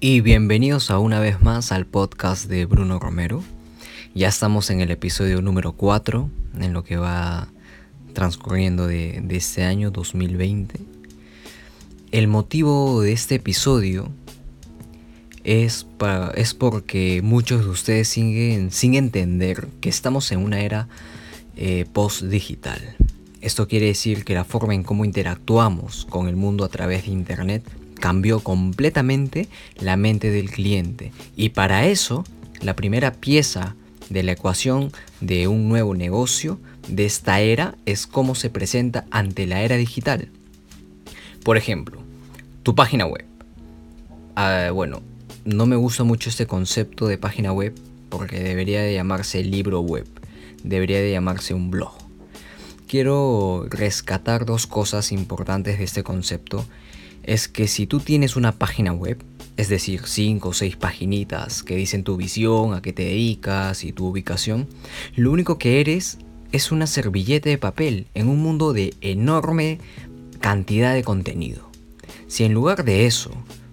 Y bienvenidos a una vez más al podcast de Bruno Romero. Ya estamos en el episodio número 4, en lo que va transcurriendo de, este año 2020. El motivo de este episodio es, es porque muchos de ustedes siguen sin entender que estamos en una era eh, post-digital. Esto quiere decir que la forma en cómo interactuamos con el mundo a través de Internet cambió completamente la mente del cliente. Y para eso, la primera pieza de la ecuación de un nuevo negocio de esta era es cómo se presenta ante la era digital. Por ejemplo, tu página web. Ah, bueno, no me gusta mucho este concepto de página web porque debería de llamarse libro web, debería de llamarse un blog. Quiero rescatar dos cosas importantes de este concepto. Es que si tú tienes una página web, es decir, cinco o seis paginitas que dicen tu visión, a qué te dedicas y tu ubicación, lo único que eres es una servilleta de papel en un mundo de enorme cantidad de contenido. Si en lugar de eso,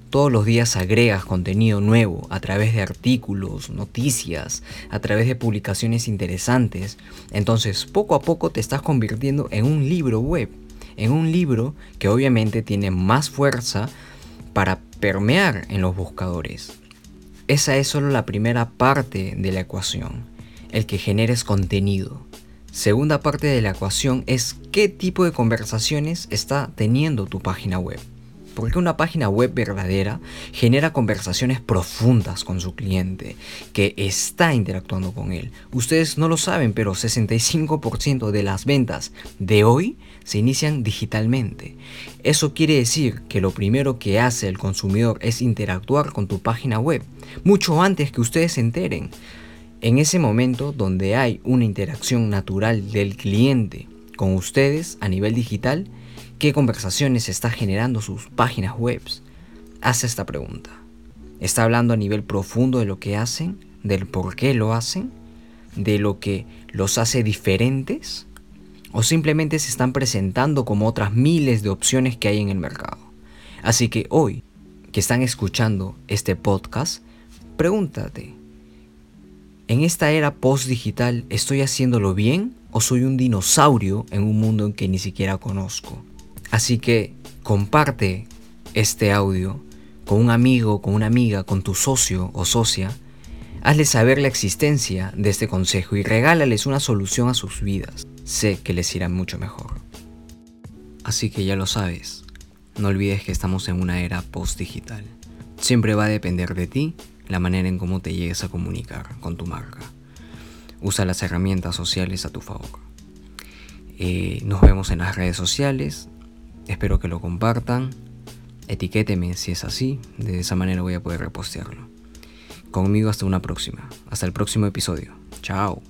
todos los días agregas contenido nuevo a través de artículos, noticias, a través de publicaciones interesantes, entonces poco a poco te estás convirtiendo en un libro web, en un libro que obviamente tiene más fuerza para permear en los buscadores. Esa es solo la primera parte de la ecuación, el que generes contenido. Segunda parte de la ecuación es qué tipo de conversaciones está teniendo tu página web. Porque una página web verdadera genera conversaciones profundas con su cliente, que está interactuando con él. Ustedes no lo saben, pero 65% de las ventas de hoy se inician digitalmente. Eso quiere decir que lo primero que hace el consumidor es interactuar con tu página web, mucho antes que ustedes se enteren. En ese momento donde hay una interacción natural del cliente con ustedes a nivel digital, ¿Qué conversaciones está generando sus páginas web? Hace esta pregunta. ¿Está hablando a nivel profundo de lo que hacen? ¿Del por qué lo hacen? ¿De lo que los hace diferentes? ¿O simplemente se están presentando como otras miles de opciones que hay en el mercado? Así que hoy, que están escuchando este podcast, pregúntate, ¿en esta era post-digital estoy haciéndolo bien o soy un dinosaurio en un mundo en que ni siquiera conozco? Así que comparte este audio con un amigo, con una amiga, con tu socio o socia. Hazle saber la existencia de este consejo y regálales una solución a sus vidas. Sé que les irá mucho mejor. Así que ya lo sabes, no olvides que estamos en una era post-digital. Siempre va a depender de ti la manera en cómo te llegues a comunicar con tu marca. Usa las herramientas sociales a tu favor. Eh, nos vemos en las redes sociales Espero que lo compartan. Etiquéteme si es así. De esa manera voy a poder repostearlo. Conmigo hasta una próxima. Hasta el próximo episodio. Chao.